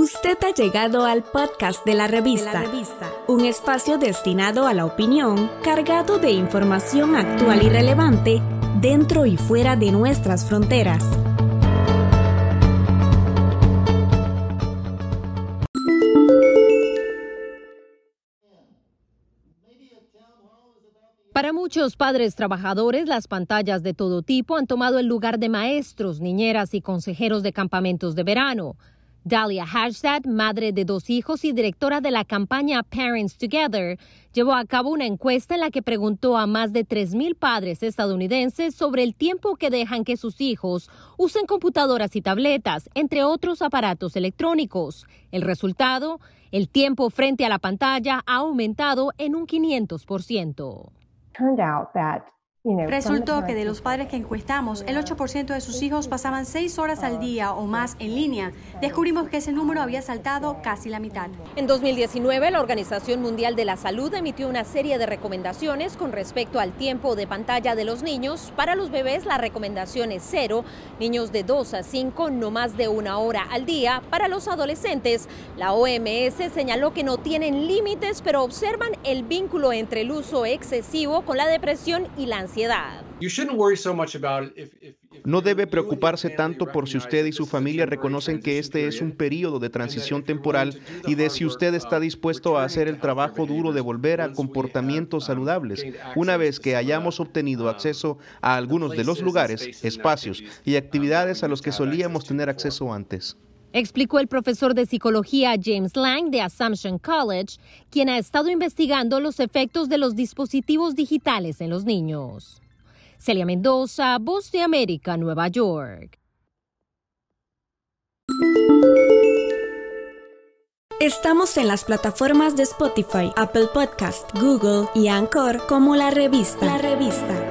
Usted ha llegado al podcast de la, revista, un espacio destinado a la opinión, cargado de información actual y relevante dentro y fuera de nuestras fronteras. Para muchos padres trabajadores, las pantallas de todo tipo han tomado el lugar de maestros, niñeras y consejeros de campamentos de verano. Dalia Hashtag, madre de dos hijos y directora de la campaña Parents Together, llevó a cabo una encuesta en la que preguntó a más de 3.000 padres estadounidenses sobre el tiempo que dejan que sus hijos usen computadoras y tabletas, entre otros aparatos electrónicos. El resultado, el tiempo frente a la pantalla ha aumentado en un 500%. Resultó que de los padres que encuestamos, el 8% de sus hijos pasaban seis horas al día o más en línea. Descubrimos que ese número había saltado casi la mitad. En 2019, la Organización Mundial de la Salud emitió una serie de recomendaciones con respecto al tiempo de pantalla de los niños. Para los bebés, la recomendación es cero. Niños de 2 a 5, no más de una hora al día. Para los adolescentes, la OMS señaló que no tienen límites, pero observan el vínculo entre el uso excesivo con la depresión y la ansiedad. No debe preocuparse tanto por si usted y su familia reconocen que este es un periodo de transición temporal y de si usted está dispuesto a hacer el trabajo duro de volver a comportamientos saludables una vez que hayamos obtenido acceso a algunos de los lugares, espacios y actividades a los que solíamos tener acceso antes. Explicó el profesor de psicología James Lang de Assumption College, quien ha estado investigando los efectos de los dispositivos digitales en los niños. Celia Mendoza, Voz de América, Nueva York. Estamos en las plataformas de Spotify, Apple Podcast, Google y Anchor como la revista. La revista.